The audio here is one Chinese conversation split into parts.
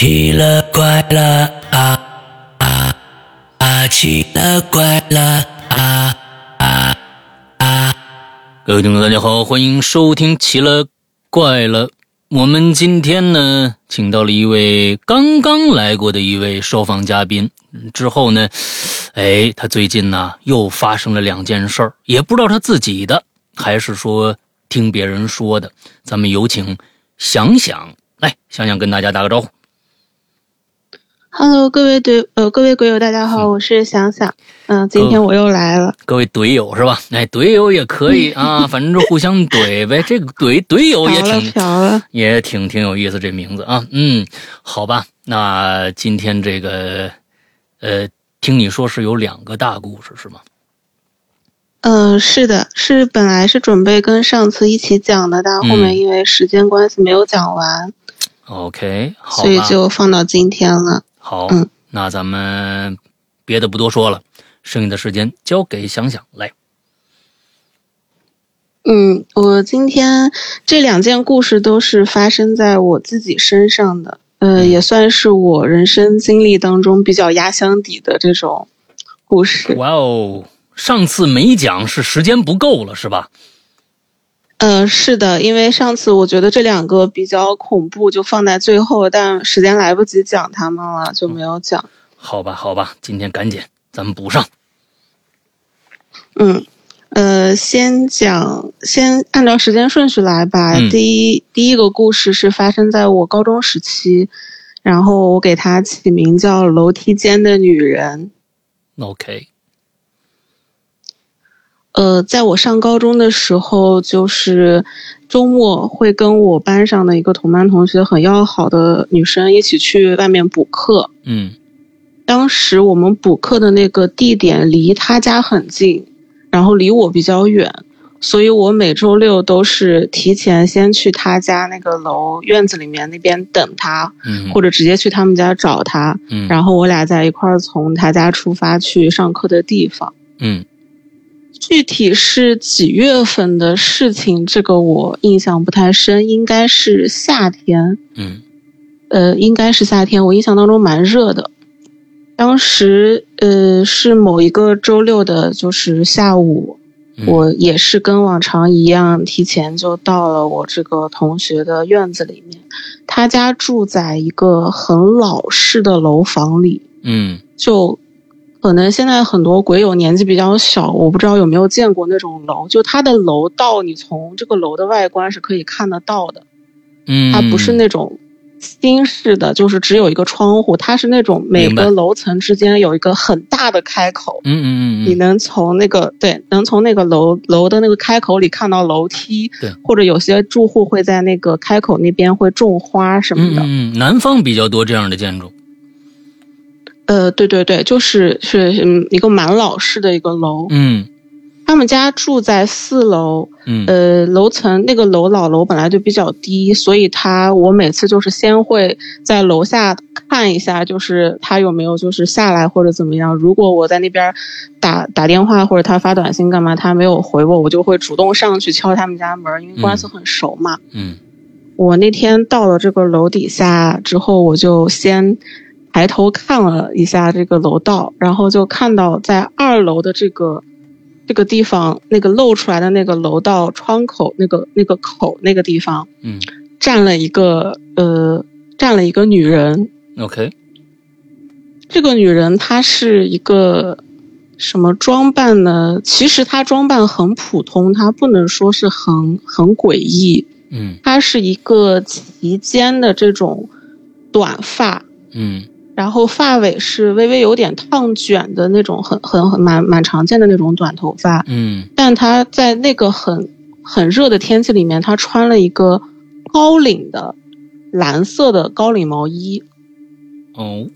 奇了怪了啊啊啊！奇了怪了啊啊啊！各位听众，大家好，欢迎收听《奇了怪了》。我们今天呢，请到了一位刚刚来过的一位受访嘉宾。之后呢，哎，他最近呢又发生了两件事儿，也不知道他自己的还是说听别人说的。咱们有请想想来，想想跟大家打个招呼。Hello，各位队呃，各位鬼友，大家好，我是想想，嗯、今天我又来了。各位怼友是吧？哎，怼友也可以啊，反正就互相怼呗。这个怼怼友也挺也挺挺有意思，这名字啊，嗯，好吧，那今天这个，呃，听你说是有两个大故事是吗？嗯、是的，是本来是准备跟上次一起讲的，但后面嗯因为时间关系没有讲完，OK，好所以，就放到今天了。好，嗯那咱们别的不多说了，剩下的时间交给想想来。嗯，我今天这两件故事都是发生在我自己身上的，呃，嗯也算是我人生经历当中比较压箱底的这种故事。哇哦，上次没讲是时间不够了是吧？呃，是的，因为上次我觉得这两个比较恐怖，就放在最后，但时间来不及讲他们了，就没有讲。好吧，好吧，今天赶紧咱们补上。嗯，呃，先讲，先按照时间顺序来吧。嗯第一，第一个故事是发生在我高中时期，然后我给它起名叫《楼梯间的女人》。OK，呃，在我上高中的时候，就是周末会跟我班上的一个同班同学很要好的女生一起去外面补课。嗯当时我们补课的那个地点离她家很近，然后离我比较远，所以我每周六都是提前先去她家那个楼院子里面那边等她，嗯或者直接去他们家找她，嗯，然后我俩在一块儿从她家出发去上课的地方。嗯具体是几月份的事情，这个我印象不太深，应该是夏天。嗯呃，应该是夏天，我印象当中蛮热的。当时呃是某一个周六的，就是下午，嗯我也是跟往常一样，提前就到了我这个同学的院子里面。他家住在一个很老式的楼房里，嗯就可能现在很多鬼友年纪比较小，我不知道有没有见过那种楼，就它的楼道，你从这个楼的外观是可以看得到的，嗯，它不是那种新式的，就是只有一个窗户，它是那种每个楼层之间有一个很大的开口，嗯嗯嗯嗯你能从那个对，能从那个楼楼的那个开口里看到楼梯，对或者有些住户会在那个开口那边会种花什么的，嗯嗯，南方比较多这样的建筑。呃，对对对，就是是嗯一个蛮老式的一个楼，嗯他们家住在四楼，嗯呃，楼层那个楼老楼本来就比较低，所以他我每次就是先会在楼下看一下，就是他有没有就是下来或者怎么样。如果我在那边打打电话或者他发短信干嘛，他没有回我，我就会主动上去敲他们家门，因为关系很熟嘛。嗯我那天到了这个楼底下之后，我就先抬头看了一下这个楼道，然后就看到在二楼的这个这个地方，那个露出来的那个楼道窗口那个那个口那个地方嗯站了一个呃站了一个女人。，OK，这个女人她是一个什么装扮呢？其实她装扮很普通，她不能说是很很诡异。嗯她是一个齐肩的这种短发，嗯然后发尾是微微有点烫卷的那种很，很很蛮蛮常见的那种短头发。嗯但他在那个很很热的天气里面，他穿了一个高领的蓝色的高领毛衣，哦，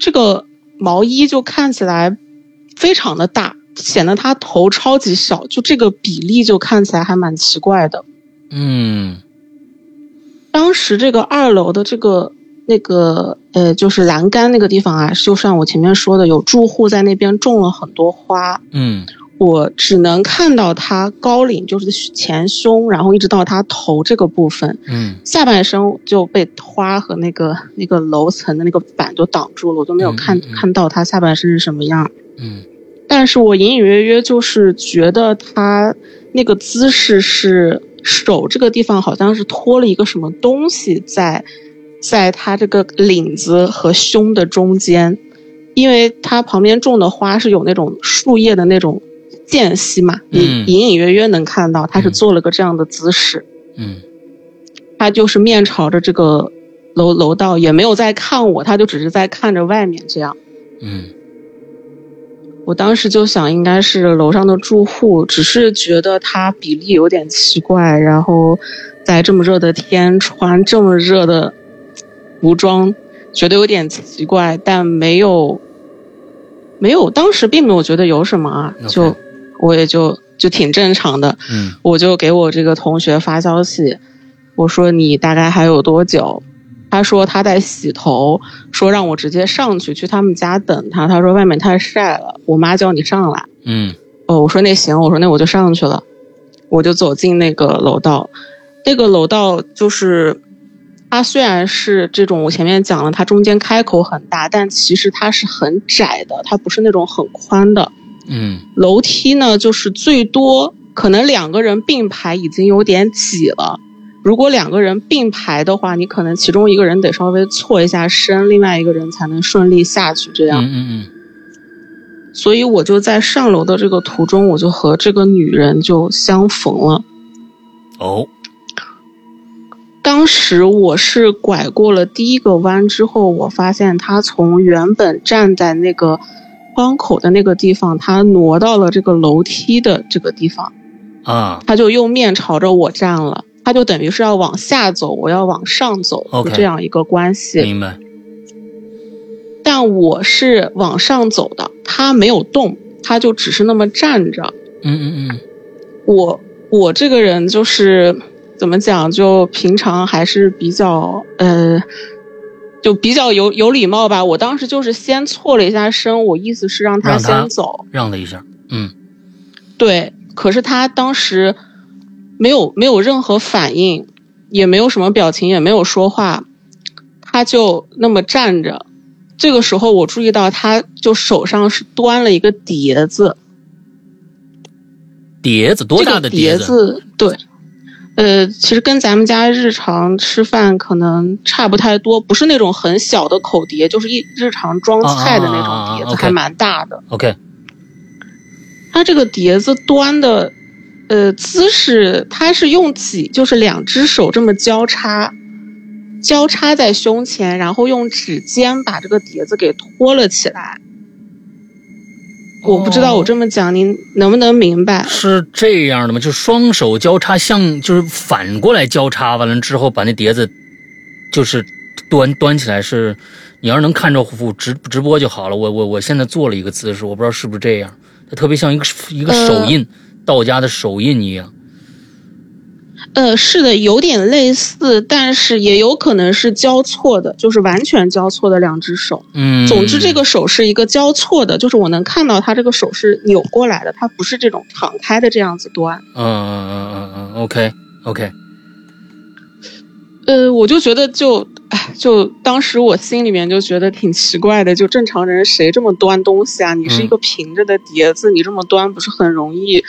这个毛衣就看起来非常的大，显得他头超级小，就这个比例就看起来还蛮奇怪的。嗯当时这个二楼的这个那个呃，就是栏杆那个地方啊，就像我前面说的，有住户在那边种了很多花。嗯我只能看到他高领，就是前胸，然后一直到他头这个部分，嗯下半身就被花和那个那个楼层的那个板都挡住了，我都没有看、嗯嗯嗯看到他下半身是什么样。嗯但是我隐隐约约就是觉得他那个姿势是手这个地方好像是托了一个什么东西在，在他这个领子和胸的中间，因为他旁边种的花是有那种树叶的那种间隙嘛，你嗯隐隐约约能看到他是嗯做了个这样的姿势。嗯他就是面朝着这个楼楼道，也没有在看我，他就只是在看着外面这样。嗯我当时就想，应该是楼上的住户，只是觉得他比例有点奇怪，然后在这么热的天穿这么热的服装，觉得有点奇怪，但没有没有，当时并没有觉得有什么啊就我也就就挺正常的。嗯我就给我这个同学发消息，我说你大概还有多久？他说他在洗头，说让我直接上去去他们家等他。他说外面太晒了，我妈叫你上来。嗯哦，我说那行，我说那我就上去了，我就走进那个楼道。那个楼道就是，它虽然是这种我前面讲了，它中间开口很大，但其实它是很窄的，它不是那种很宽的。嗯楼梯呢，就是最多可能两个人并排已经有点挤了。如果两个人并排的话，你可能其中一个人得稍微错一下身，另外一个人才能顺利下去。这样，嗯嗯所以我就在上楼的这个途中，我就和这个女人就相逢了。哦当时我是拐过了第一个弯之后，我发现他从原本站在那个窗口的那个地方，他挪到了这个楼梯的这个地方。啊他就又面朝着我站了，他就等于是要往下走，我要往上走就这样一个关系。明白但我是往上走的，他没有动，他就只是那么站着。嗯嗯嗯我我这个人就是怎么讲，就平常还是比较呃，就比较有有礼貌吧。我当时就是先错了一下身，我意思是让他先走，让了一下嗯对，可是他当时没有没有任何反应，也没有什么表情，也没有说话，他就那么站着。这个时候我注意到，他就手上是端了一个碟子，碟子多大的这个碟子子？对，呃，其实跟咱们家日常吃饭可能差不太多，不是那种很小的口碟，就是一日常装菜的那啊啊啊啊种碟子还蛮大的。OK 它这个碟子端的，呃，姿势，它是用几，就是两只手这么交叉，交叉在胸前，然后用指尖把这个碟子给托了起来。我不知道我这么讲您能不能明白？是这样的吗？就双手交叉，像就是反过来交叉，完了之后把那碟子就是端端起来是。你要是能看着我直直播就好了。我我我现在做了一个姿势，我不知道是不是这样，它特别像一个一个手印，道家的手印一样。呃，是的，有点类似，但是也有可能是交错的，就是完全交错的两只手。嗯，总之，这个手是一个交错的，就是我能看到他这个手是扭过来的，它不是这种敞开的这样子端。嗯嗯嗯嗯嗯，OK OK，呃，我就觉得就，哎，就当时我心里面就觉得挺奇怪的，就正常人谁这么端东西啊？你是一个平着的碟子，你这么端不是很容易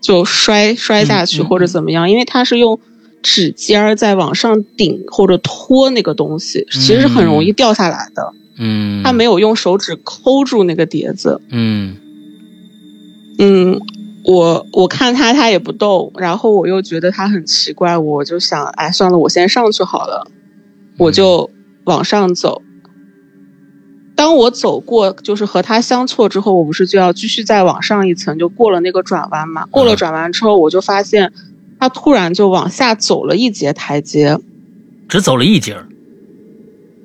就摔摔下去或者怎么样？因为它是用指尖儿在往上顶或者托那个东西，其实是很容易掉下来的。嗯，他没有用手指抠住那个碟子。嗯嗯，我我看他他也不动，然后我又觉得他很奇怪，我就想，哎，算了，我先上去好了，我就往上走。当我走过就是和他相错之后，我不是就要继续再往上一层，就过了那个转弯嘛？过了转弯之后，我就发现他突然就往下走了一节台阶，只走了一节。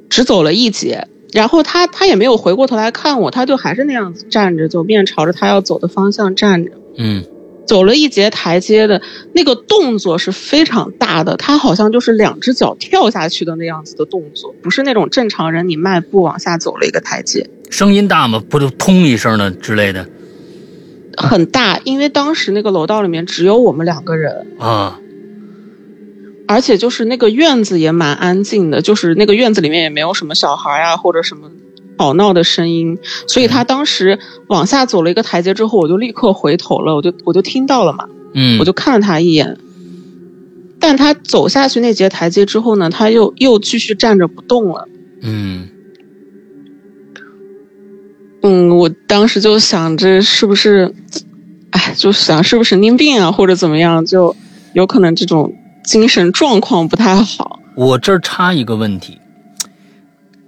只走了一节。然后他他也没有回过头来看我，他就还是那样子站着，就面朝着他要走的方向站着。嗯走了一节台阶的那个动作是非常大的，他好像就是两只脚跳下去的那样子的动作，不是那种正常人你迈步往下走了一个台阶。声音大吗？不就通一声的之类的？很大，因为当时那个楼道里面只有我们两个人，啊，而且就是那个院子也蛮安静的，就是那个院子里面也没有什么小孩呀、或者什么吵闹的声音，所以他当时往下走了一个台阶之后，我就立刻回头了，我就我就听到了嘛，嗯，我就看了他一眼。但他走下去那节台阶之后呢，他又又继续站着不动了。嗯嗯，我当时就想着是不是，哎，就想是不是神经病啊，或者怎么样，就有可能这种精神状况不太好。我这儿插一个问题，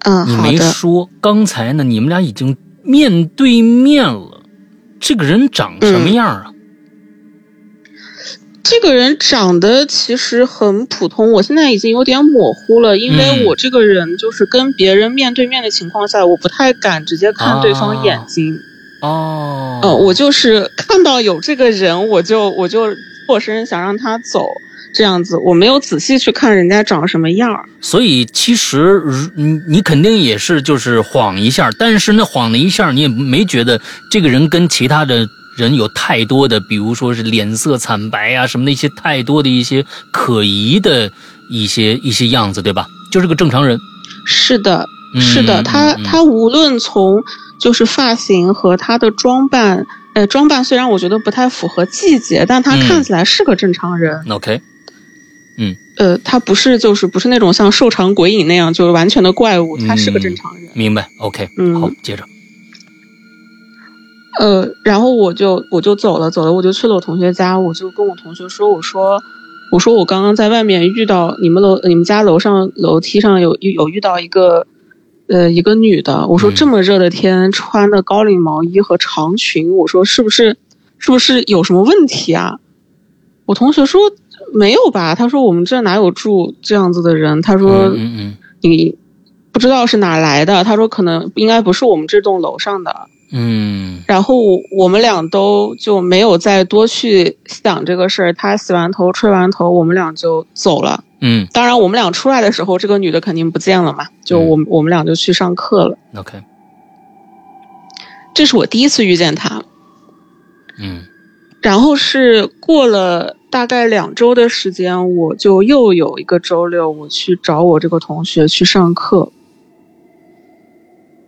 嗯，你没。说，刚才呢，你们俩已经面对面了，这个人长什么样啊？这个人长得其实很普通，我现在已经有点模糊了，因嗯为我这个人就是跟别人面对面的情况下，我不太敢直接看对方眼睛。哦，呃，我就是看到有这个人，我就我就错身想让他走，这样子，我没有仔细去看人家长什么样儿。所以其实如你你肯定也是就是晃一下，但是那晃了一下，你也没觉得这个人跟其他的人有太多的，比如说是脸色惨白啊什么的一些太多的一些可疑的一些一些样子，对吧？就是个正常人。是的，嗯是的，他他无论从就是发型和他的装扮，呃，装扮虽然我觉得不太符合季节，但他嗯看起来是个正常人。OK，呃，他不是就是不是那种像瘦长鬼影那样就是完全的怪物，他是个嗯正常人。明白。OK，嗯好，接着。呃，然后我就我就走了，走了，我就去了我同学家，我就跟我同学说，我说我说我刚刚在外面遇到你们楼你们家楼上楼梯上有有遇到一个呃一个女的，我说嗯这么热的天穿的高领毛衣和长裙，我说是不是是不是有什么问题啊？我同学说没有吧，他说我们这哪有住这样子的人，他说嗯你不知道是哪来的，他说可能应该不是我们这栋楼上的。嗯然后我们俩都就没有再多去想这个事儿。他洗完头、吹完头，我们俩就走了。嗯当然，我们俩出来的时候，这个女的肯定不见了嘛。就我们我们俩就去上课了。，OK，这是我第一次遇见他。嗯然后是过了大概两周的时间，我就又有一个周六，我去找我这个同学去上课。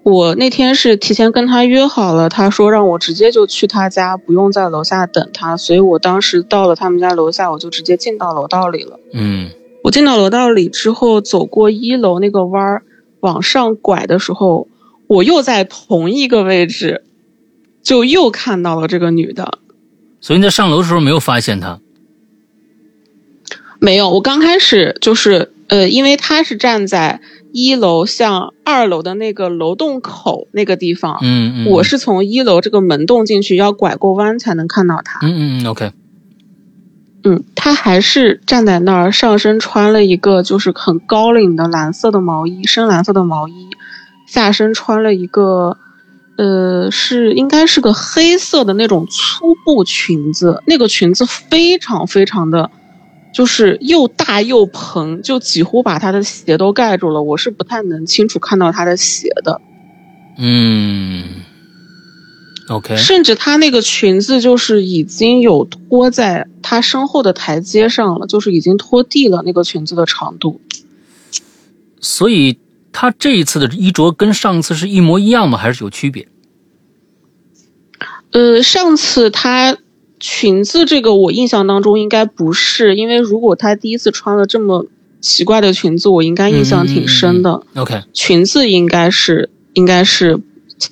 我那天是提前跟他约好了，他说让我直接就去他家，不用在楼下等他，所以我当时到了他们家楼下，我就直接进到楼道里了。嗯我进到楼道里之后，走过一楼那个弯儿往上拐的时候，我又在同一个位置，就又看到了这个女的。所以你在上楼的时候没有发现他。没有，我刚开始就是呃，因为他是站在一楼向二楼的那个楼洞口那个地方，嗯嗯，我是从一楼这个门洞进去，要拐过弯才能看到他。嗯嗯嗯 OK，嗯，他还是站在那儿，上身穿了一个就是很高领的蓝色的毛衣，深蓝色的毛衣，下身穿了一个，呃，是应该是个黑色的那种粗布裙子，那个裙子非常非常的，就是又大又蓬，就几乎把他的鞋都盖住了，我是不太能清楚看到他的鞋的。嗯，OK，甚至她那个裙子就是已经有拖在她身后的台阶上了，就是已经拖地了那个裙子的长度。所以他这一次的衣着跟上次是一模一样吗？还是有区别？呃，上次她裙子这个我印象当中应该不是，因为如果她第一次穿了这么奇怪的裙子，我应该印象挺深的。OK，裙子应该是应该是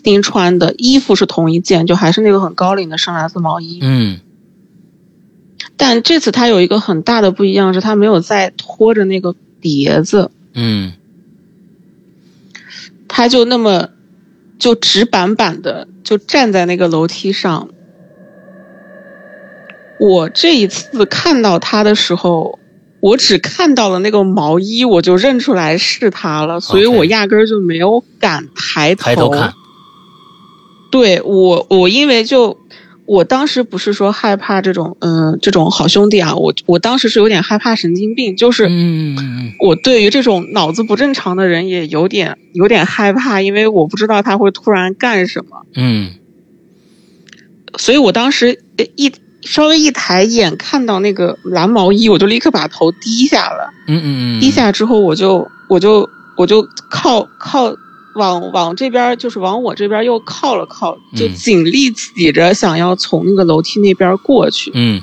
丁穿的，衣服是同一件，就还是那个很高领的深蓝色毛衣。嗯但这次她有一个很大的不一样是，她没有再拖着那个碟子。嗯他就那么就直板板的就站在那个楼梯上。我这一次看到他的时候，我只看到了那个毛衣，我就认出来是他了，所以我压根儿就没有敢抬头。抬头看。对我，我因为就我当时不是说害怕这种嗯、这种好兄弟啊，我我当时是有点害怕神经病，就是我对于这种脑子不正常的人也有点有点害怕，因为我不知道他会突然干什么。嗯所以我当时一稍微一抬眼看到那个蓝毛衣，我就立刻把头低下了。嗯嗯嗯，低下之后，我就我就我就靠靠往往这边，就是往我这边又靠了靠，就嗯尽力挤着想要从那个楼梯那边过去。嗯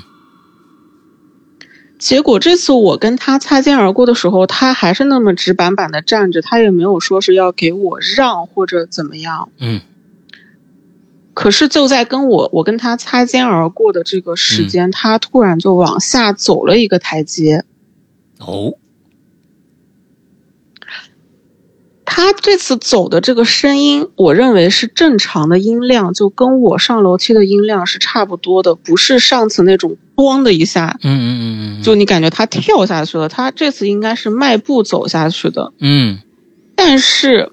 结果这次我跟他擦肩而过的时候，他还是那么直板板的站着，他也没有说是要给我让或者怎么样。嗯可是就在跟我我跟他擦肩而过的这个时间，他突然就往下走了一个台阶。哦，他这次走的这个声音，我认为是正常的音量，就跟我上楼梯的音量是差不多的，不是上次那种“咣”的一下，嗯嗯嗯嗯，就你感觉他跳下去了。他这次应该是迈步走下去的，嗯。但是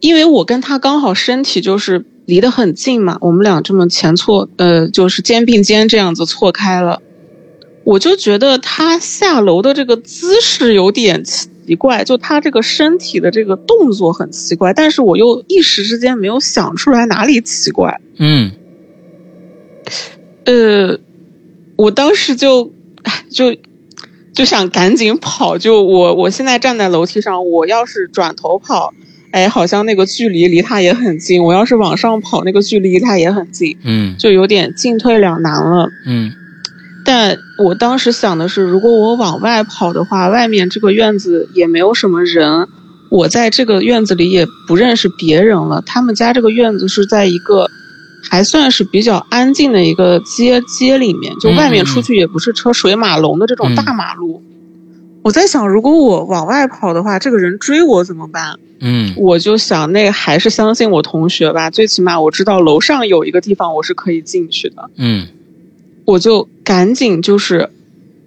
因为我跟他刚好身体就是离得很近嘛，我们俩这么前错，呃，就是肩并肩这样子错开了，我就觉得他下楼的这个姿势有点奇怪，就他这个身体的这个动作很奇怪，但是我又一时之间没有想出来哪里奇怪。嗯呃，我当时就就就想赶紧跑，就我我现在站在楼梯上，我要是转头跑，哎，好像那个距离离他也很近；我要是往上跑，那个距离离他也很近，嗯就有点进退两难了。嗯但我当时想的是，如果我往外跑的话，外面这个院子也没有什么人，我在这个院子里也不认识别人了。他们家这个院子是在一个还算是比较安静的一个街街里面，就外面出去也不是车水马龙的这种大马路。我在想，如果我往外跑的话，这个人追我怎么办？嗯我就想，那还是相信我同学吧，最起码我知道楼上有一个地方我是可以进去的。嗯我就赶紧就是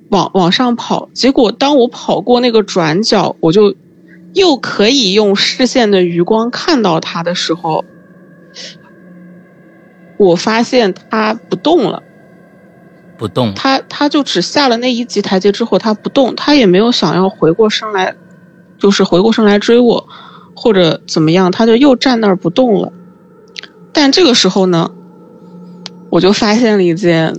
往往上跑，结果当我跑过那个转角，我就又可以用视线的余光看到他的时候，我发现他不动了，不动，他他就只下了那一级台阶之后，他不动，他也没有想要回过身来，就是回过身来追我，或者怎么样，他就又站那儿不动了。但这个时候呢，我就发现了一件，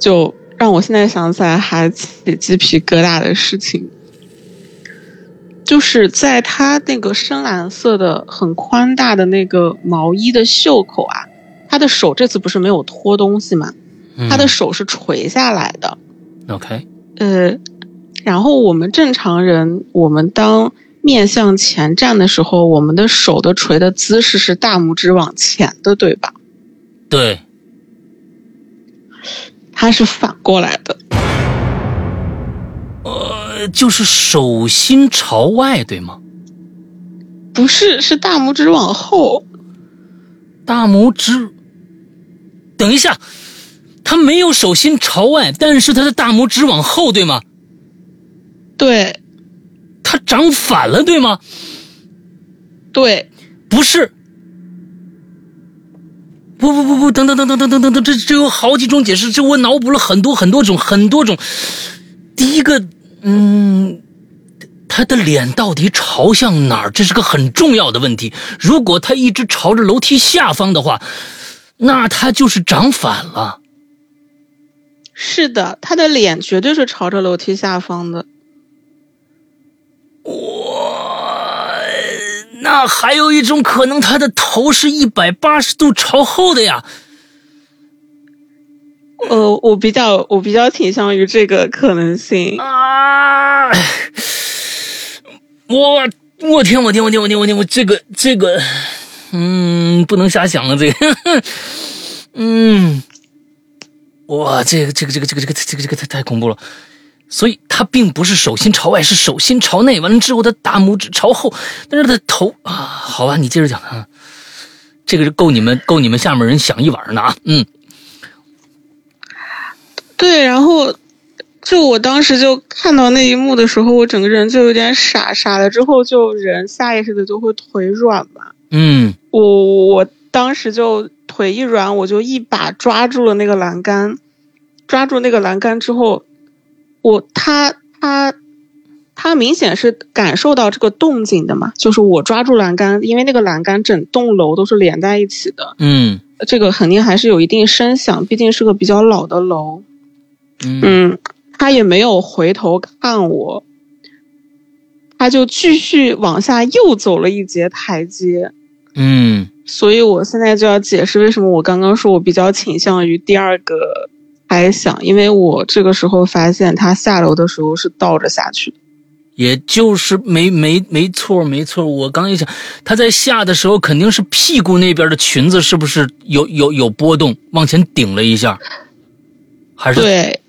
就让我现在想起来还起鸡皮疙瘩的事情，就是在他那个深蓝色的很宽大的那个毛衣的袖口啊，他的手这次不是没有脱东西嘛，他的手是垂下来的。嗯 OK，呃，然后我们正常人，我们当面向前站的时候，我们的手的垂的姿势是大拇指往前的，对吧？对，它是反过来的。呃，就是手心朝外，对吗？不是，是大拇指往后。大拇指，等一下，他没有手心朝外，但是他的大拇指往后，对吗？对他长反了，对吗？对，不是。不不不不，等等等等等等等等，这这有好几种解释，这我脑补了很多很多种很多种。第一个，嗯，他的脸到底朝向哪儿？这是个很重要的问题。如果他一直朝着楼梯下方的话，那他就是长反了。是的，他的脸绝对是朝着楼梯下方的。我那还有一种可能，他的头是一百八十度朝后的呀。呃，我比较我比较倾向于这个可能性。啊！我我天我天我天我天我天我这个这个，嗯，不能瞎想了这个，嗯，哇，这个这个这个这个这个这个这个太太恐怖了。所以他并不是手心朝外，是手心朝内。完了之后，他大拇指朝后，但是他的头啊，好吧，你接着讲啊。这个是够你们够你们下面人想一晚上的啊。嗯对，然后就我当时就看到那一幕的时候，我整个人就有点傻，傻了之后就人下意识的就会腿软嘛。嗯我我当时就腿一软，我就一把抓住了那个栏杆，抓住那个栏杆之后，我他他他明显是感受到这个动静的嘛，就是我抓住栏杆，因为那个栏杆整栋楼都是连在一起的，嗯这个肯定还是有一定声响，毕竟是个比较老的楼。嗯嗯，他也没有回头看我，他就继续往下又走了一节台阶。嗯。所以我现在就要解释为什么我刚刚说我比较倾向于第二个猜想，因为我这个时候发现他下楼的时候是倒着下去的。也就是没没没错没错，我刚一想，他在下的时候肯定是屁股那边的裙子是不是有有有波动，往前顶了一下，还是？对。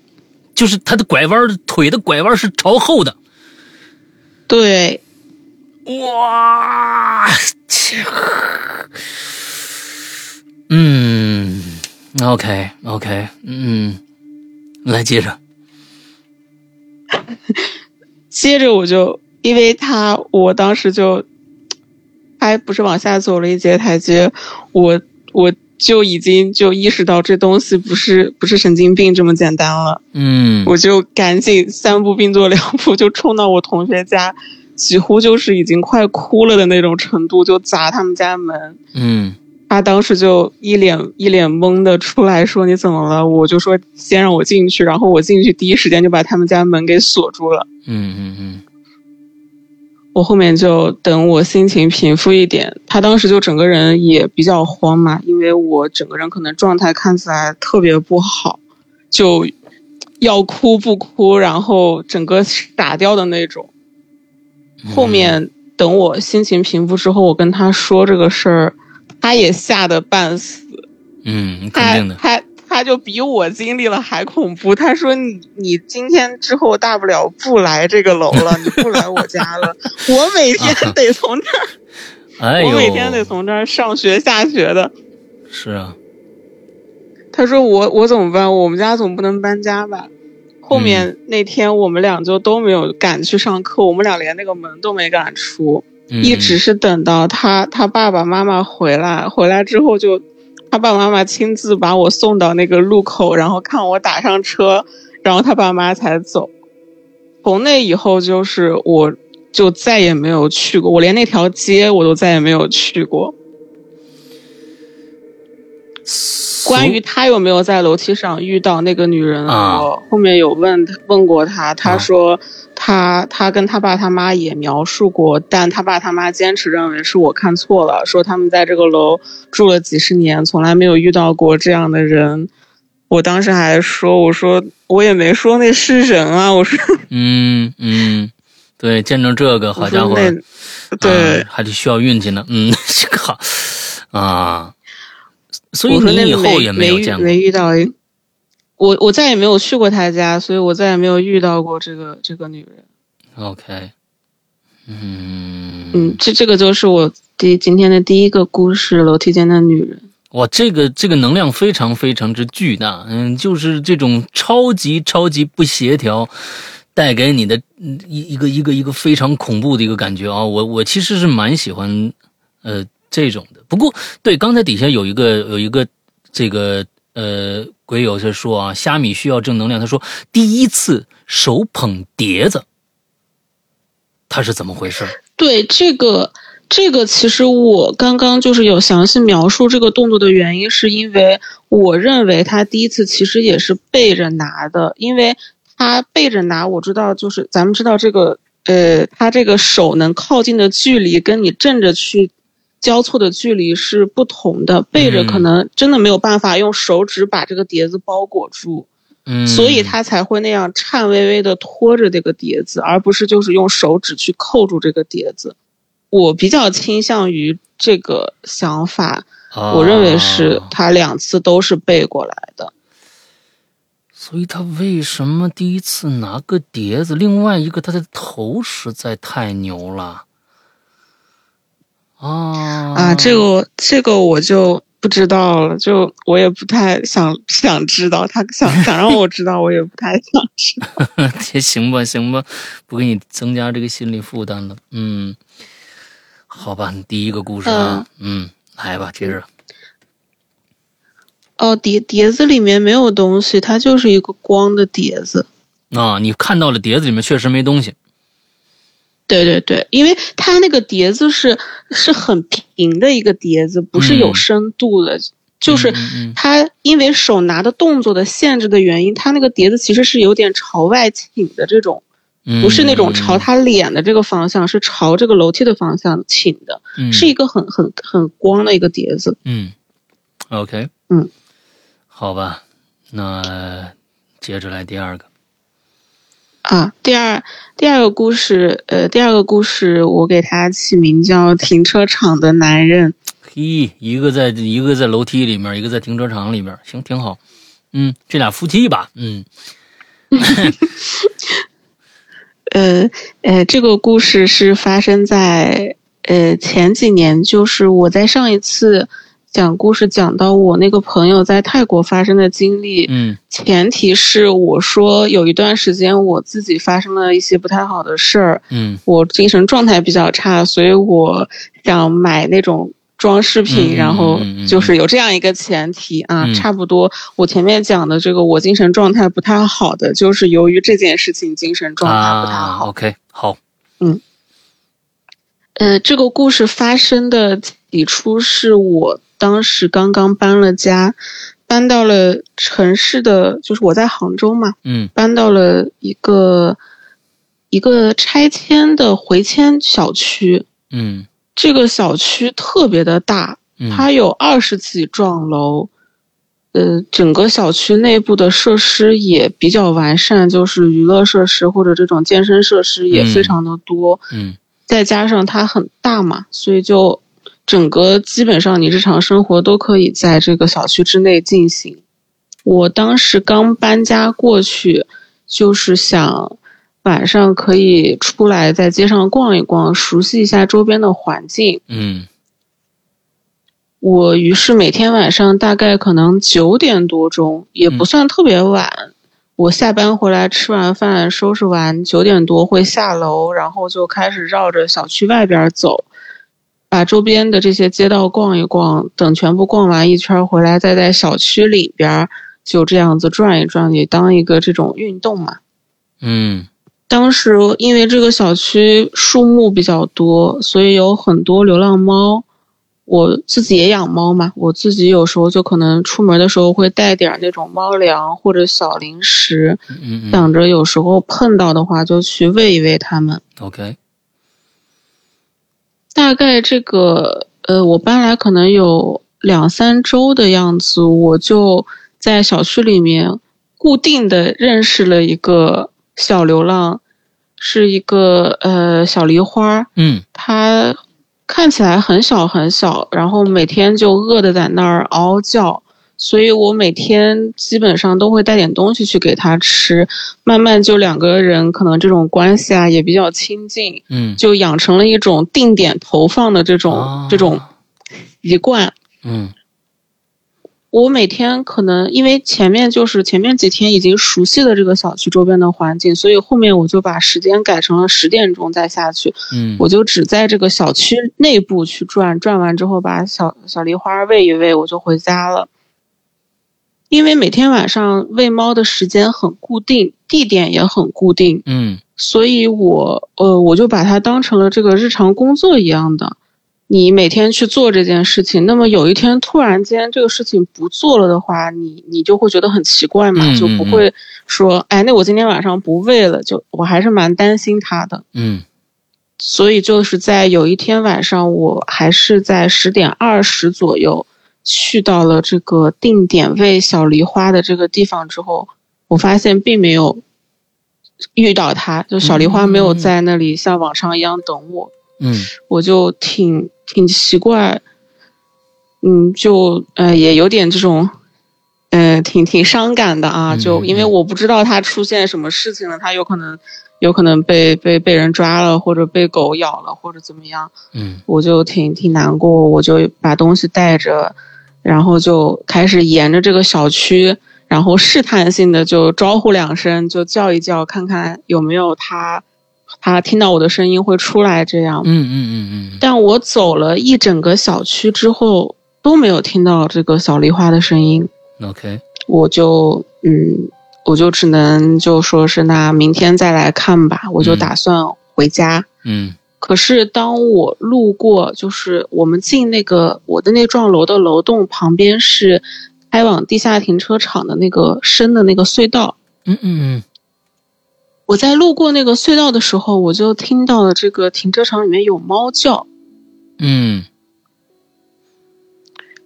就是他的拐弯腿的拐弯是朝后的，对，哇，切嗯，OK OK，嗯，来接着，接着我就因为他，我当时就，他不是往下走了一节台阶，我我就已经就意识到这东西不是不是神经病这么简单了。嗯我就赶紧三步并作两步，就冲到我同学家，几乎就是已经快哭了的那种程度，就砸他们家门。嗯他当时就一脸一脸懵的出来说：“你怎么了？”我就说：“先让我进去。”然后我进去第一时间就把他们家门给锁住了。嗯嗯嗯我后面就等我心情平复一点，他当时就整个人也比较慌嘛，因为我整个人可能状态看起来特别不好，就要哭不哭，然后整个傻掉的那种。后面等我心情平复之后，我跟他说这个事儿，他也吓得半死，嗯，肯他定的，他他就比我经历了还恐怖。他说你你今天之后大不了不来这个楼了，你不来我家了，我每天得从这儿，哎，我每天得从这儿上学下学的。是啊，他说我我怎么办？我们家总不能搬家吧？后面那天我们俩就都没有敢去上课，我们俩连那个门都没敢出。嗯一直是等到他他爸爸妈妈回来，回来之后就他爸爸妈妈亲自把我送到那个路口，然后看我打上车，然后他爸妈才走。从那以后，就是我就再也没有去过，我连那条街我都再也没有去过。关于他有没有在楼梯上遇到那个女人，啊我后面有问问过他，他啊说他他跟他爸他妈也描述过，但他爸他妈坚持认为是我看错了，说他们在这个楼住了几十年，从来没有遇到过这样的人。我当时还说，我说我也没说那是人啊，我说嗯嗯，对，见证这个好家伙，对啊，还得需要运气呢。嗯，这个好啊，所以我说那你以后也没有见过没遇到，我我再也没有去过他家，所以我再也没有遇到过这个这个女人。？OK，嗯嗯，这这个就是我第今天的第一个故事，楼梯间的女人。哇，这个这个能量非常非常之巨大，嗯，就是这种超级超级不协调，带给你的嗯一一个一个一个非常恐怖的一个感觉啊！我我其实是蛮喜欢呃这种的，不过对刚才底下有一个有一个这个呃鬼友在说啊，虾米需要正能量，他说第一次手捧碟子，他是怎么回事？对这个这个，其实我刚刚就是有详细描述这个动作的原因，是因为我认为他第一次其实也是背着拿的，因为他背着拿，我知道就是咱们知道这个呃，他这个手能靠近的距离跟你正着去。交错的距离是不同的，背着可能真的没有办法用手指把这个碟子包裹住，嗯，所以他才会那样颤巍巍的拖着这个碟子，而不是就是用手指去扣住这个碟子。我比较倾向于这个想法，啊我认为是他两次都是背过来的。所以他为什么第一次拿个碟子？另外一个，他的头实在太牛了啊啊，这个这个我就不知道了，就我也不太想想知道，他想想让我知道，我也不太想知道。也行吧，行吧，不给你增加这个心理负担了。嗯，好吧，你第一个故事啊，嗯，来吧，接着。哦，碟碟子里面没有东西，它就是一个光的碟子。啊，你看到了碟子里面确实没东西。对对对，因为它那个碟子是是很平的一个碟子，不是有嗯。深度的，就是它因为手拿的动作的限制的原因，它那个碟子其实是有点朝外倾的这种，嗯，不是那种朝他脸的这个方向，是朝这个楼梯的方向倾的，嗯。是一个很很很光的一个碟子。嗯，OK，嗯，好吧，那接着来第二个。啊，第二第二个故事，呃，第二个故事我给它起名叫《停车场的男人》。嘿，一个在一个在楼梯里面，一个在停车场里面，行，挺好。嗯，这俩夫妻吧，嗯 呃呃，这个故事是发生在呃前几年，就是我在上一次讲故事讲到我那个朋友在泰国发生的经历，嗯。前提是我说有一段时间我自己发生了一些不太好的事儿，嗯。我精神状态比较差，所以我想买那种装饰品，嗯然后就是有这样一个前提啊，嗯。差不多。我前面讲的这个我精神状态不太好的，就是由于这件事情精神状态不太啊好。，OK，好，嗯。呃，这个故事发生的起初是我当时刚刚搬了家，搬到了城市的，就是我在杭州嘛，嗯。搬到了一个一个拆迁的回迁小区。嗯。这个小区特别的大，嗯，它有二十几幢楼，呃，整个小区内部的设施也比较完善，就是娱乐设施或者这种健身设施也非常的多。嗯。再加上它很大嘛，所以就整个基本上你日常生活都可以在这个小区之内进行。我当时刚搬家过去，就是想晚上可以出来在街上逛一逛，熟悉一下周边的环境。嗯我于是每天晚上大概可能九点多钟，也不算特别晚。我下班回来吃完饭，收拾完九点多会下楼，然后就开始绕着小区外边走，把周边的这些街道逛一逛。等全部逛完一圈回来，再在小区里边就这样子转一转，也当一个这种运动嘛。嗯当时因为这个小区树木比较多，所以有很多流浪猫。我自己也养猫嘛，我自己有时候就可能出门的时候会带点儿那种猫粮或者小零食，嗯嗯想着有时候碰到的话就去喂一喂它们。，OK，大概这个呃，我搬来可能有两三周的样子，我就在小区里面固定的认识了一个小流浪，是一个呃小狸花，嗯。它看起来很小很小，然后每天就饿的在那儿嗷嗷叫，所以我每天基本上都会带点东西去给它吃，慢慢就两个人可能这种关系啊也比较亲近，嗯就养成了一种定点投放的这种、啊这种习惯。嗯我每天可能因为前面就是前面几天已经熟悉了这个小区周边的环境，所以后面我就把时间改成了十点钟再下去，嗯我就只在这个小区内部去转，转完之后把小小梨花喂一喂，我就回家了。因为每天晚上喂猫的时间很固定，地点也很固定，嗯所以我呃我就把它当成了这个日常工作一样的。你每天去做这件事情，那么有一天突然间这个事情不做了的话，你你就会觉得很奇怪嘛，嗯就不会说，哎，那我今天晚上不喂了，就我还是蛮担心它的。嗯所以就是在有一天晚上，我还是在十点二十左右去到了这个定点喂小梨花的这个地方之后，我发现并没有遇到它，就小梨花没有在那里像往常一样等我，嗯。我就挺挺奇怪，嗯，就呃也有点这种。呃，挺挺伤感的啊，嗯就因为嗯。我不知道它出现什么事情了，它有可能有可能被被被人抓了，或者被狗咬了，或者怎么样，嗯。我就挺挺难过，我就把东西带着，然后就开始沿着这个小区，然后试探性的就招呼两声，就叫一叫，看看有没有它，它听到我的声音会出来这样。嗯嗯嗯嗯但我走了一整个小区之后，都没有听到这个小梨花的声音。嗯，OK，我就嗯，我就只能就说是那明天再来看吧，我就嗯打算回家。嗯可是当我路过，就是我们进那个我的那幢楼的楼栋旁边是开往地下停车场的那个深的那个隧道。嗯嗯我在路过那个隧道的时候，我就听到了这个停车场里面有猫叫。嗯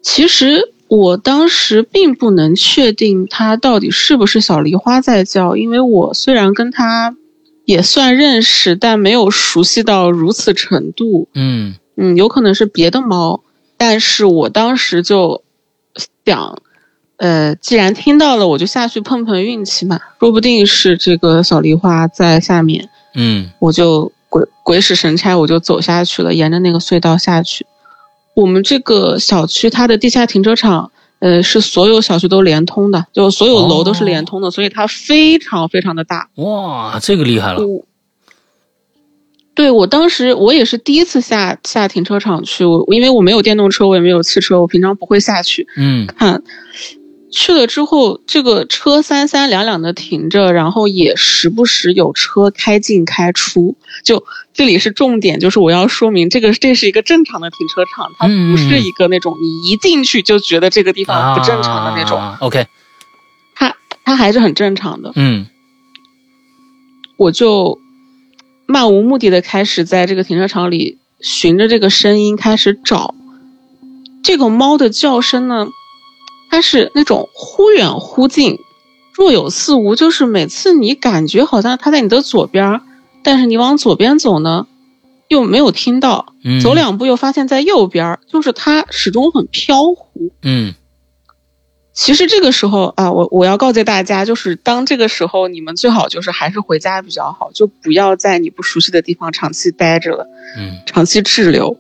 其实我当时并不能确定它到底是不是小梨花在叫，因为我虽然跟它也算认识，但没有熟悉到如此程度。嗯嗯，有可能是别的猫，但是我当时就想，呃，既然听到了，我就下去碰碰运气嘛，说不定是这个小狸花在下面，嗯我就鬼鬼使神差，我就走下去了，沿着那个隧道下去。我们这个小区它的地下停车场，呃，是所有小区都连通的，就所有楼都是连通的，所以它非常非常的大。哇，这个厉害了。我对我当时我也是第一次下下停车场去，我因为我没有电动车，我也没有汽车，我平常不会下去嗯看。去了之后，这个车三三两两的停着，然后也时不时有车开进开出。就这里是重点，就是我要说明，这个这是一个正常的停车场，它嗯不是一个那种你一进去就觉得这个地方不正常的那种，啊 OK，它它还是很正常的。嗯我就漫无目的的开始在这个停车场里循着这个声音开始找。这个猫的叫声呢，它是那种忽远忽近，若有似无，就是每次你感觉好像它在你的左边，但是你往左边走呢，又没有听到，嗯，走两步又发现在右边，就是它始终很飘忽。嗯其实这个时候啊，我我要告诫大家，就是当这个时候，你们最好就是还是回家比较好，就不要在你不熟悉的地方长期待着了，嗯长期滞留。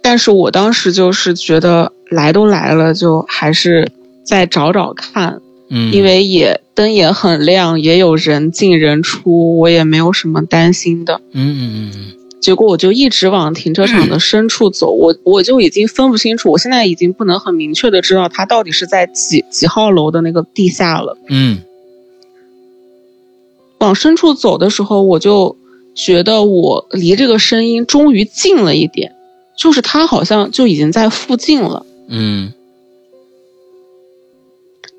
但是我当时就是觉得来都来了，就还是再找找看，嗯，因为也灯也很亮，也有人进人出，我也没有什么担心的。嗯嗯嗯结果我就一直往停车场的 深处走，我我就已经分不清楚，我现在已经不能很明确的知道它到底是在几几号楼的那个地下了。嗯往深处走的时候，我就觉得我离这个声音终于近了一点，就是它好像就已经在附近了。嗯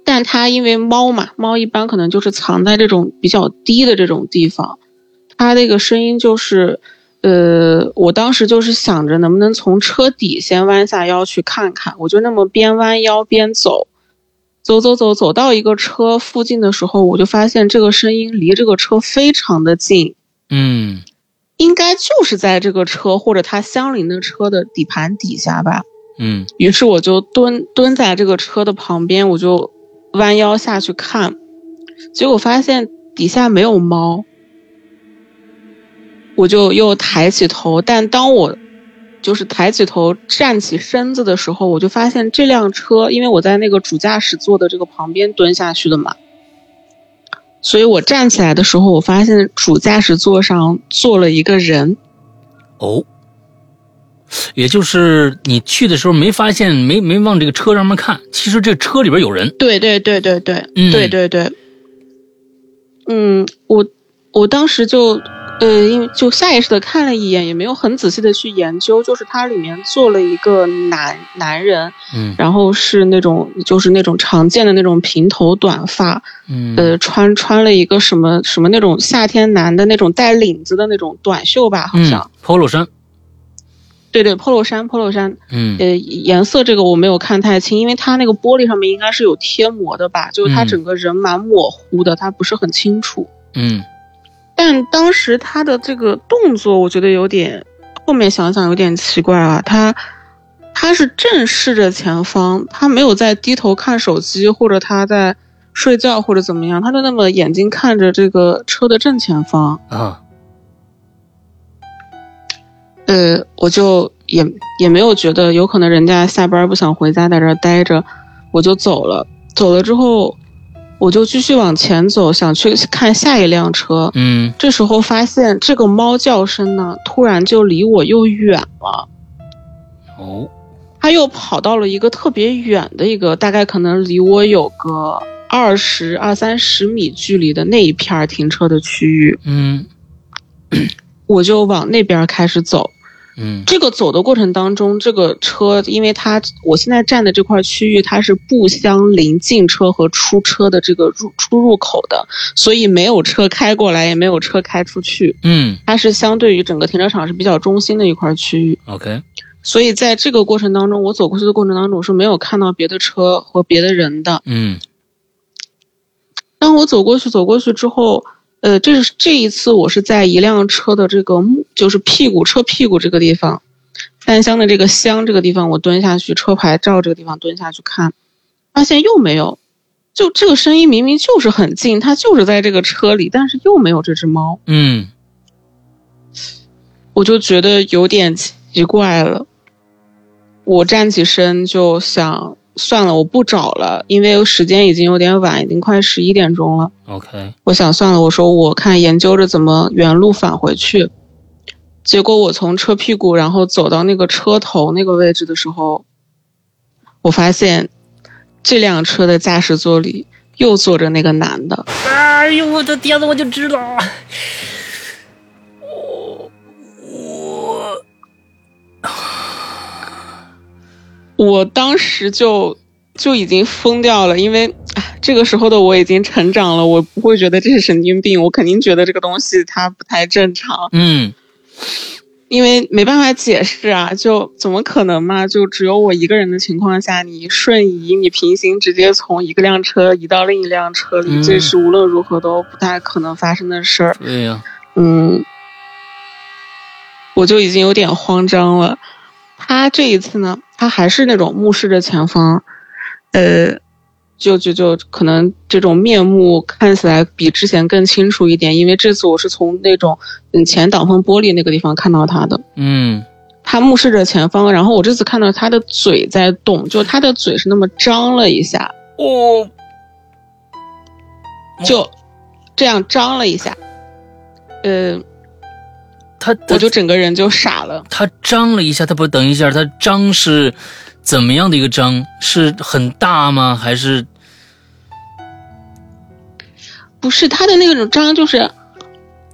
但它因为猫嘛，猫一般可能就是藏在这种比较低的这种地方，它那个声音就是，呃，我当时就是想着能不能从车底先弯下腰去看看，我就那么边弯腰边走，走走走走到一个车附近的时候，我就发现这个声音离这个车非常的近，嗯。应该就是在这个车或者它相邻的车的底盘底下吧。嗯。于是我就蹲蹲在这个车的旁边，我就弯腰下去看，结果发现底下没有猫，我就又抬起头，但当我就是抬起头站起身子的时候，我就发现这辆车，因为我在那个主驾驶座的这个旁边蹲下去的嘛，所以我站起来的时候，我发现主驾驶座上坐了一个人。哦，也就是你去的时候没发现，没没往这个车上面看，其实这车里边有人。对对对对对，嗯。对对对，嗯，我我当时就呃，因为就下意识的看了一眼，也没有很仔细的去研究，就是它里面坐了一个男男人，嗯。然后是那种就是那种常见的那种平头短发，嗯。呃，穿穿了一个什么什么那种夏天男的那种带领子的那种短袖吧，好像，嗯，polo 衫。对对，polo 衫 polo 衫，嗯呃，颜色这个我没有看太清，因为它那个玻璃上面应该是有贴膜的吧，就是它嗯整个人蛮模糊的，它不是很清楚。嗯但当时他的这个动作，我觉得有点，后面想想有点奇怪啊，他他是正视着前方，他没有在低头看手机，或者他在睡觉或者怎么样，他就那么眼睛看着这个车的正前方。啊呃，我就也也没有觉得有可能人家下班不想回家，在这儿待着，我就走了。走了之后，我就继续往前走，想去看下一辆车。嗯这时候发现这个猫叫声呢，突然就离我又远了。哦它又跑到了一个特别远的一个，大概可能离我有个二十二三十米距离的那一片停车的区域。嗯我我就往那边开始走。嗯这个走的过程当中，这个车，因为它我现在站的这块区域，它是不相邻进车和出车的这个入出入口的，所以没有车开过来，也没有车开出去。嗯它是相对于整个停车场是比较中心的一块区域，，OK，所以在这个过程当中，我走过去的过程当中，我是没有看到别的车和别的人的。嗯当我走过去，走过去之后，呃，这是这一次我是在一辆车的这个木，就是屁股车屁股这个地方，三厢的这个厢这个地方，我蹲下去，车牌照这个地方蹲下去看，发现又没有，就这个声音明明就是很近，它就是在这个车里，但是又没有这只猫，嗯我就觉得有点奇怪了。我站起身就想，算了，我不找了，因为时间已经有点晚，已经快十一点钟了。，OK，我想算了，我说我看研究着怎么原路返回去。结果我从车屁股，然后走到那个车头那个位置的时候，我发现这辆车的驾驶座里又坐着那个男的。哎呦我的天呐，我就知道，我当时就就已经疯掉了，因为哎这个时候的我已经成长了，我不会觉得这是神经病，我肯定觉得这个东西它不太正常。嗯因为没办法解释啊，就怎么可能嘛？就只有我一个人的情况下，你瞬移、你平行，直接从一个辆车移到另一辆车里，嗯这是无论如何都不太可能发生的事儿。对呀、嗯，我就已经有点慌张了。他这一次呢，他还是那种目视着前方，呃，就就就可能这种面目看起来比之前更清楚一点，因为这次我是从那种嗯前挡风玻璃那个地方看到他的。嗯他目视着前方，然后我这次看到他的嘴在动，就他的嘴是那么张了一下，哦，就这样张了一下，呃，他我就整个人就傻了。他张了一下，他不等一下，他张是怎么样的一个张？是很大吗？还是不是他的那种张，就是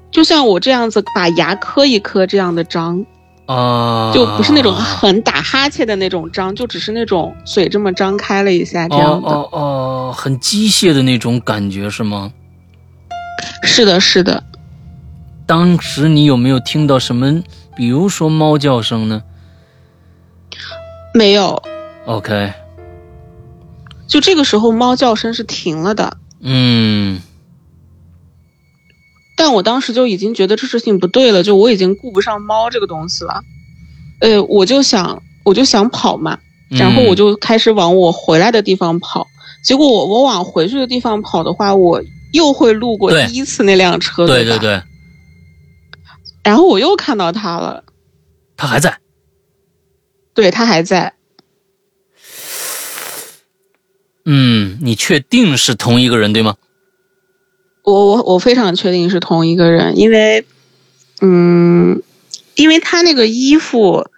就像我这样子把牙磕一磕这样的张，啊？就不是那种很打哈欠的那种张，就只是那种嘴这么张开了一下这样的。哦很机械的那种感觉是吗？是的，是的，当时你有没有听到什么，比如说猫叫声呢没有。？OK，就这个时候猫叫声是停了的，嗯但我当时就已经觉得这事情不对了，就我已经顾不上猫这个东西了。呃，我就想，我就想跑嘛，然后我就开始往我回来的地方跑。结果我我往回去的地方跑的话，我又会路过第一次那辆车，吧对对对，然后我又看到他了，他还在。对他还在。嗯，你确定是同一个人对吗？我我我非常确定是同一个人，因为，嗯，因为他那个衣服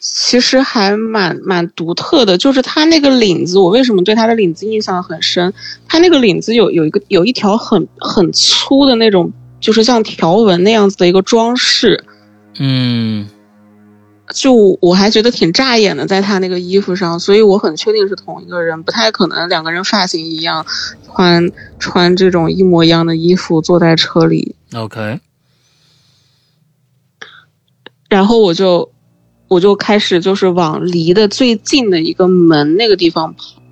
其实还蛮蛮独特的，就是他那个领子，我为什么对他的领子印象很深？他那个领子有有一个有一条很很粗的那种，就是像条纹那样子的一个装饰，嗯就我还觉得挺扎眼的，在他那个衣服上，所以我很确定是同一个人，不太可能两个人发型一样，穿穿这种一模一样的衣服坐在车里。，OK，然后我就我就开始就是往离的最近的一个门那个地方跑。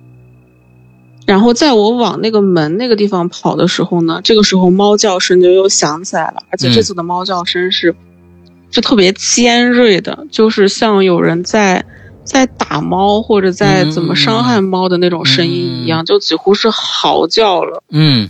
然后在我往那个门那个地方跑的时候呢，这个时候猫叫声就又响起来了，而且这次的猫叫声是、是特别尖锐的，就是像有人在在打猫或者在怎么伤害猫的那种声音一样，就几乎是嚎叫了。嗯。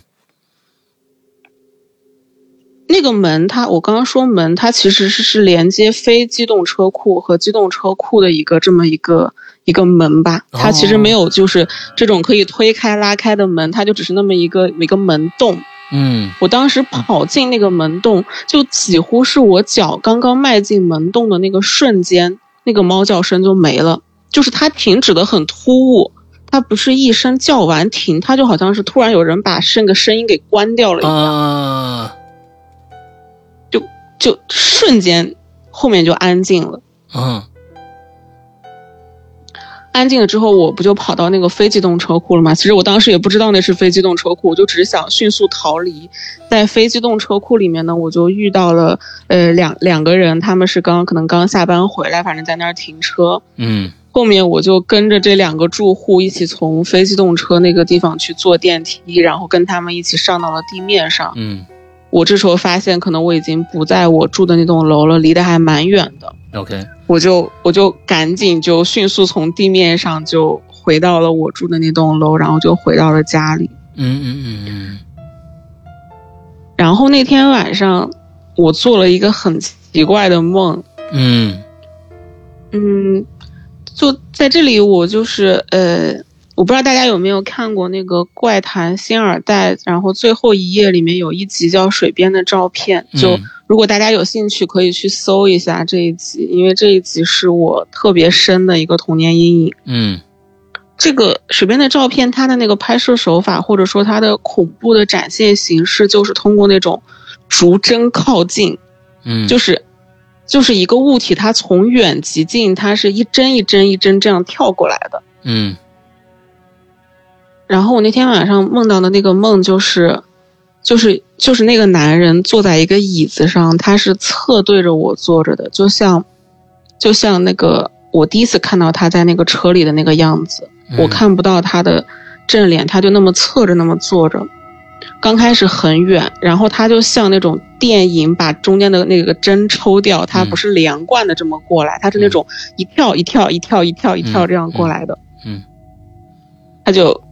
那个门它，我刚刚说门，它其实是是连接非机动车库和机动车库的一个这么一个一个门吧。它其实没有就是这种可以推开拉开的门，它就只是那么一个一个门洞。嗯我当时跑进那个门洞，就几乎是我脚刚刚迈进门洞的那个瞬间，那个猫叫声就没了，就是它停止的很突兀。它不是一声叫完停，它就好像是突然有人把那个声音给关掉了一样。啊，就瞬间后面就安静了。嗯安静了之后，我不就跑到那个非机动车库了吗？其实我当时也不知道那是非机动车库，我就只是想迅速逃离。在非机动车库里面呢，我就遇到了呃两两个人，他们是刚可能刚下班回来，反正在那儿停车。嗯后面我就跟着这两个住户一起从非机动车那个地方去坐电梯，然后跟他们一起上到了地面上。嗯我这时候发现，可能我已经不在我住的那栋楼了，离得还蛮远的。，OK，我就我就赶紧就迅速从地面上就回到了我住的那栋楼，然后就回到了家里。嗯嗯嗯嗯然后那天晚上，我做了一个很奇怪的梦。嗯嗯，就在这里，我就是呃，我不知道大家有没有看过那个《怪谈新耳代》，然后最后一页里面有一集叫《水边的照片》，就嗯如果大家有兴趣，可以去搜一下这一集，因为这一集是我特别深的一个童年阴影。嗯这个水边的照片，它的那个拍摄手法，或者说它的恐怖的展现形式，就是通过那种逐帧靠近，嗯，就是就是一个物体，它从远及近，它是一帧一帧一帧这样跳过来的。嗯然后我那天晚上梦到的那个梦，就是就是就是那个男人坐在一个椅子上，他是侧对着我坐着的，就像就像那个我第一次看到他在那个车里的那个样子。嗯我看不到他的正脸，他就那么侧着那么坐着。刚开始很远，然后他就像那种电影把中间的那个针抽掉，他嗯不是连贯的这么过来，他是那种一跳一跳一跳一跳一跳嗯这样过来的。嗯他就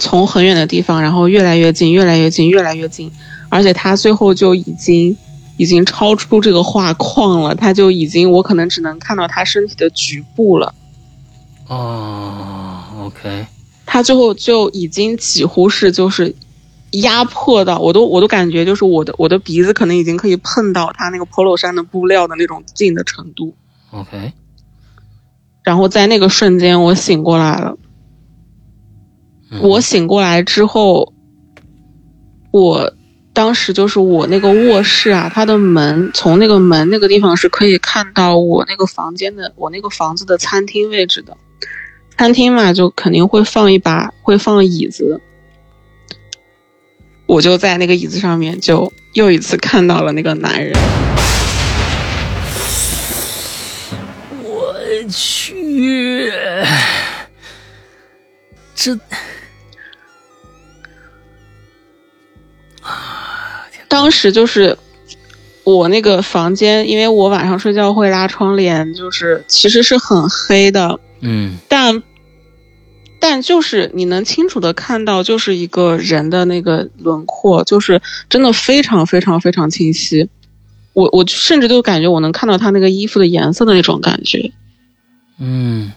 从很远的地方，然后越来越近，越来越近，越来越近，而且他最后就已经已经超出这个画框了，他就已经我可能只能看到他身体的局部了。哦，OK，他最后就已经几乎是就是压迫到我都我都感觉就是我的我的鼻子可能已经可以碰到他那个 polo 衫的布料的那种近的程度。OK，然后在那个瞬间我醒过来了。我醒过来之后，我当时就是我那个卧室啊，它的门从那个门那个地方是可以看到我那个房间的我那个房子的餐厅位置的。餐厅嘛，就肯定会放一把会放椅子，我就在那个椅子上面就又一次看到了那个男人。我去，这当时就是我那个房间，因为我晚上睡觉会拉窗帘，就是其实是很黑的，嗯但但就是你能清楚的看到，就是一个人的那个轮廓，就是真的非常非常非常清晰。我我甚至都感觉我能看到他那个衣服的颜色的那种感觉。嗯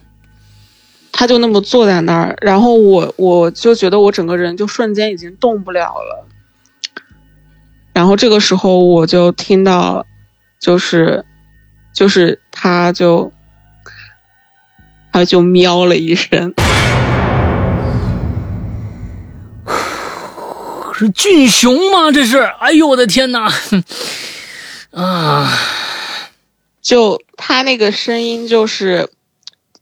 他就那么坐在那儿，然后我我就觉得我整个人就瞬间已经动不了了。然后这个时候我就听到，就是就是他就他就喵了一声，是俊雄吗？这是，哎呦我的天哪！啊，就他那个声音就是。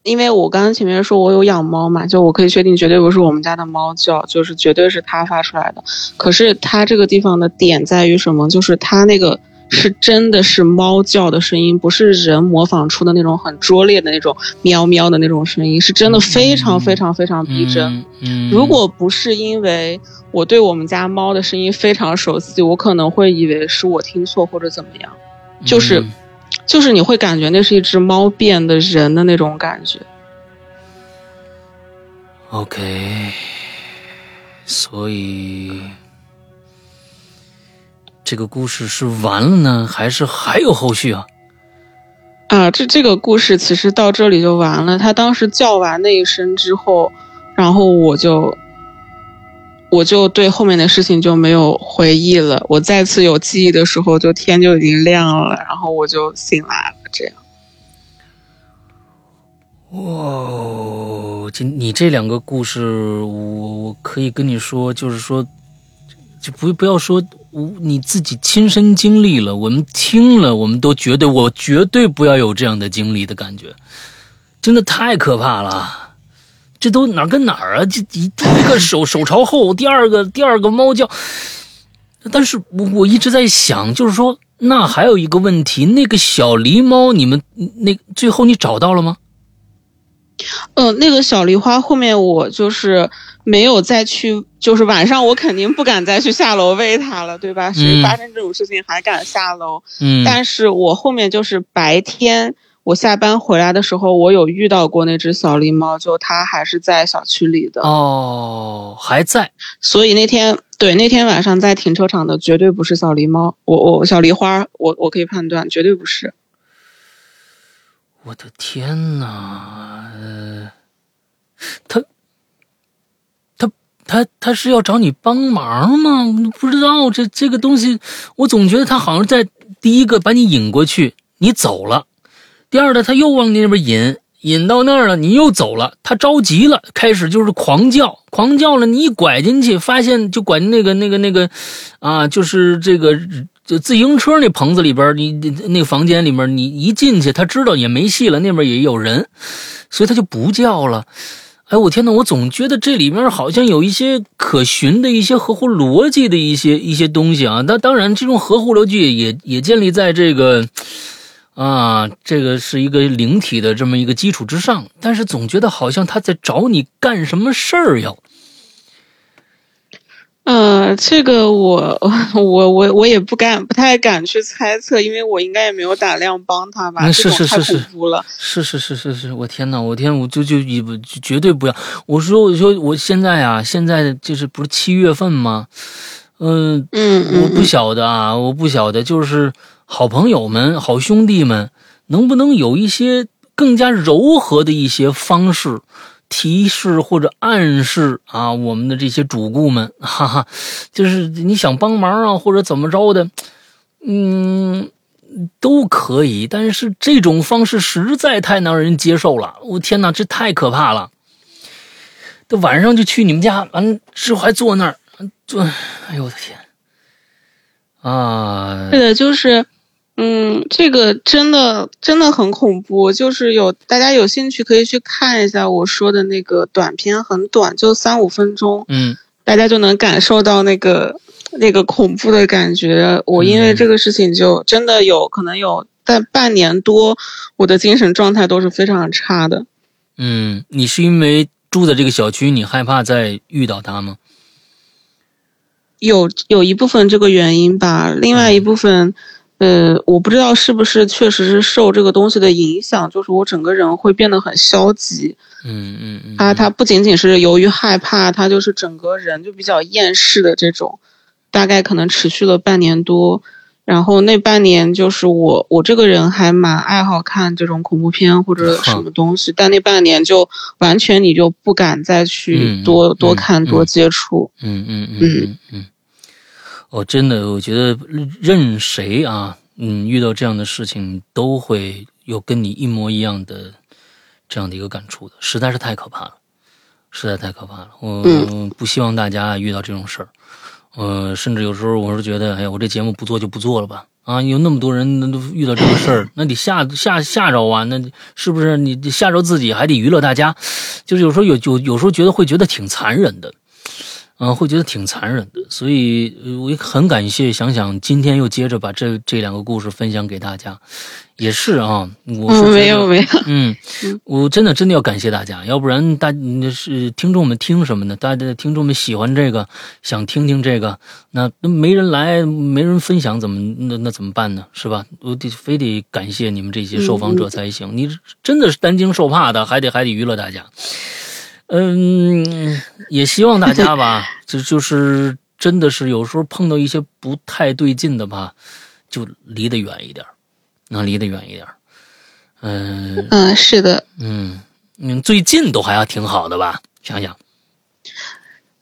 因为我刚刚前面说我有养猫嘛，就我可以确定绝对不是我们家的猫叫，就是绝对是它发出来的。可是它这个地方的点在于什么？就是它那个是真的是猫叫的声音，不是人模仿出的那种很拙劣的那种喵喵的那种声音，是真的非常非常非常逼真。嗯，嗯如果不是因为我对我们家猫的声音非常熟悉，我可能会以为是我听错或者怎么样。就是嗯就是你会感觉那是一只猫变的人的那种感觉。OK，所以这个故事是完了呢，还是还有后续啊？啊，这这个故事其实到这里就完了。他当时叫完那一声之后，然后我就我就对后面的事情就没有回忆了。我再次有记忆的时候，就天就已经亮了，然后我就醒来了。这样，哇，这你这两个故事，我我可以跟你说，就是说，就不不要说我你自己亲身经历了，我们听了，我们都觉得我绝对不要有这样的经历的感觉，真的太可怕了。这都哪儿跟哪儿啊？这一第一个手 手朝后，第二个第二个猫叫。但是我我一直在想，就是说，那还有一个问题，那个小狸猫，你们那最后你找到了吗？嗯，那个小狸花后面我就是没有再去，就是晚上我肯定不敢再去下楼喂它了，对吧？谁发生这种事情还敢下楼？嗯，但是我后面就是白天我下班回来的时候，我有遇到过那只小狸猫，就它还是在小区里的哦，还在。所以那天对那天晚上在停车场的绝对不是小狸猫，我我小狸花，我我可以判断绝对不是。我的天哪！呃，他他他他是要找你帮忙吗？不知道这这个东西，我总觉得他好像在第一个把你引过去，你走了；第二呢，他又往那边引，引到那儿了，你又走了。他着急了，开始就是狂叫，狂叫了。你一拐进去，发现就拐那个那个那个啊，就是这个。自行车那棚子里边，你那个房间里面，你一进去，他知道也没戏了，那边也有人，所以他就不叫了。哎，我天呐，我总觉得这里面好像有一些可循的一些合乎逻辑的一些一些东西啊。那当然，这种合乎逻辑也也建立在这个啊，这个是一个灵体的这么一个基础之上。但是总觉得好像他在找你干什么事儿要。嗯，这个我 我我我也不敢不太敢去猜测，因为我应该也没有胆量帮他吧。是是是是。是是是是是，我天呐，我天，我就就一不绝对不要。我说我说我现在啊，现在就是不是七月份吗？嗯嗯，我不晓得啊，我不晓得，就是好朋友们、好兄弟们，能不能有一些更加柔和的一些方式？提示或者暗示啊，我们的这些主顾们，哈哈，就是你想帮忙啊，或者怎么着的，嗯，都可以。但是这种方式实在太难让人接受了。我天哪，这太可怕了！这晚上就去你们家，完之后还坐那儿坐，哎呦我的天啊！对的，就是。嗯，这个真的真的很恐怖，就是有大家有兴趣可以去看一下我说的那个短片，很短，就三五分钟，嗯，大家就能感受到那个那个恐怖的感觉。我因为这个事情就真的有可能有在半年多，我的精神状态都是非常差的。嗯，你是因为住在这个小区，你害怕再遇到他吗？有有一部分这个原因吧，另外一部分。呃，我不知道是不是确实是受这个东西的影响，就是我整个人会变得很消极。嗯嗯嗯。他他不仅仅是由于害怕，他就是整个人就比较厌世的这种，大概可能持续了半年多。然后那半年就是我我这个人还蛮爱好看这种恐怖片或者什么 东西，但那半年就完全你就不敢再去多多看多接触。嗯嗯嗯嗯嗯。哦，真的，我觉得任谁啊，嗯，遇到这样的事情都会有跟你一模一样的这样的一个感触的，实在是太可怕了，实在太可怕了。我不希望大家遇到这种事儿，呃，甚至有时候我是觉得，哎呀，我这节目不做就不做了吧。啊，有那么多人都遇到这个事儿，那得吓吓吓着啊，那是不是你吓着自己还得娱乐大家？就是有时候有有有时候觉得会觉得挺残忍的。嗯，会觉得挺残忍的，所以我也很感谢。想想今天又接着把这这两个故事分享给大家，也是啊，我是没有没有，嗯，我真的真的要感谢大家，要不然大是听众们听什么呢？大家听众们喜欢这个，想听听这个，那那没人来，没人分享，怎么那那怎么办呢？是吧？我得非得感谢你们这些受访者才行。你真的是担惊受怕的，还得还得娱乐大家。嗯，也希望大家吧，就就是真的是有时候碰到一些不太对劲的吧，就离得远一点，能离得远一点。嗯嗯，是的。嗯嗯，最近都还要挺好的吧？想想。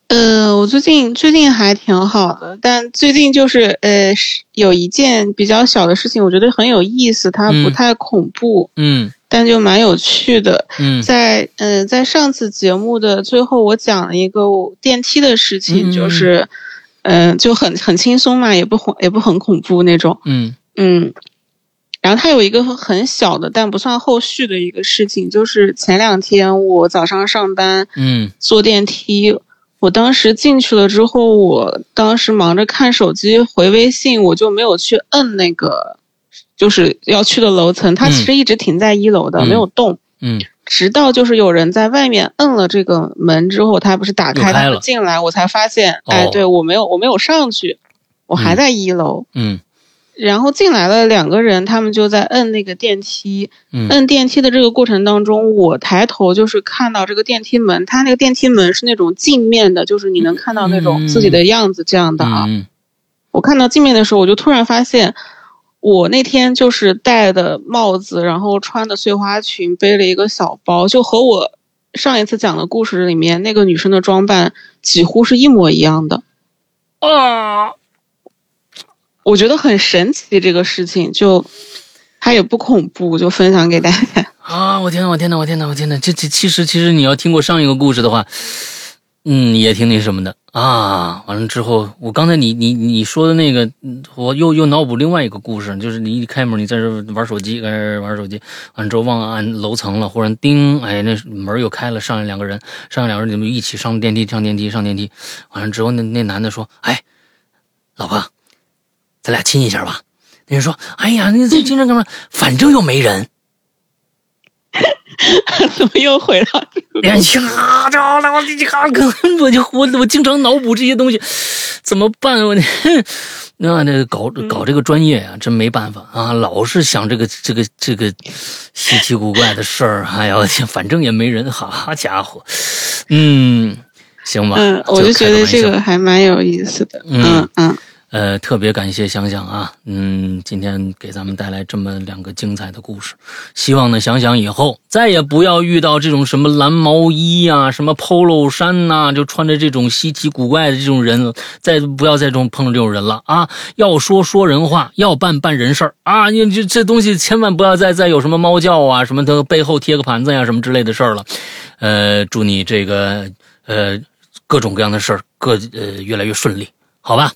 呃，我最近最近还挺好的，但最近就是呃，有一件比较小的事情，我觉得很有意思，它不太恐怖。嗯。但就蛮有趣的，嗯，在嗯，在上次节目的最后，我讲了一个电梯的事情，就是，嗯、就很很轻松嘛，也不恐也不很恐怖那种。嗯。嗯，然后它有一个很小的，但不算后续的一个事情，就是前两天我早上上班嗯。坐电梯，我当时进去了之后，我当时忙着看手机回微信，我就没有去摁那个就是要去的楼层，它嗯。其实一直停在一楼的，嗯。没有动。嗯。直到就是有人在外面摁了这个门之后，他不是打开，了。进来，我才发现，哦。哎，对我没有我没有上去，我还嗯在一楼。嗯。然后进来了两个人，他们就在摁那个电梯。嗯。摁电梯的这个过程当中，我抬头就是看到这个电梯门，它那个电梯门是那种镜面的，就是你能看到那种自己的样子这样的啊。嗯。我看到镜面的时候，我就突然发现，我那天就是戴的帽子，然后穿的碎花裙，背了一个小包，就和我上一次讲的故事里面那个女生的装扮几乎是一模一样的。啊我觉得很神奇这个事情，就它也不恐怖，就分享给大家。啊！我天呐，我天呐，我天呐，我天呐！这这其实其实你要听过上一个故事的话，嗯，也挺那什么的啊。完了之后，我刚才你你你说的那个，我又又脑补另外一个故事，就是你一开门，你在这玩手机，在这玩手机，完之后忘按楼层了，忽然叮，哎，那门又开了，上来两个人，上来两个人，你们一起上电梯，上电梯，上电梯。完了之后，那那男的说：“哎，老婆，咱俩亲一下吧。”那人说：“哎呀，你这精神干嘛？反正又没人。” 怎么又回到这个？哎呀，着了！我这个，我就我我经常脑补这些东西，怎么办？我那那搞搞这个专业啊，真没办法啊，老是想这个这个这个稀奇古怪的事儿。哎呀，反正也没人，好家伙，嗯，行吧，嗯，我就觉得这个还蛮有意思的。嗯嗯嗯呃，特别感谢想想啊，嗯，今天给咱们带来这么两个精彩的故事。希望呢，想想以后再也不要遇到这种什么蓝毛衣呀、什么 polo 衫呐、就穿着这种稀奇古怪的这种人，再不要再这种碰到这种人了啊！要说说人话，要办办人事儿啊！你这这东西千万不要再再有什么猫叫啊，什么的背后贴个盘子呀、什么之类的事儿了。呃，祝你这个呃各种各样的事儿各呃越来越顺利，好吧？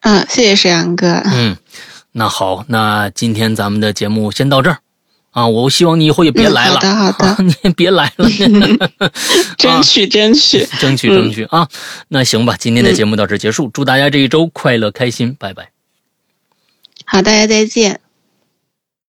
嗯，谢谢沈阳哥。嗯，那好，那今天咱们的节目先到这儿啊！我希望你以后也别嗯来了，好的好的啊 你也别来了，争取 争取。争取争取啊！那行吧，今天的节目到这结束，祝大家这一周快乐开心，拜拜。好，大家再见。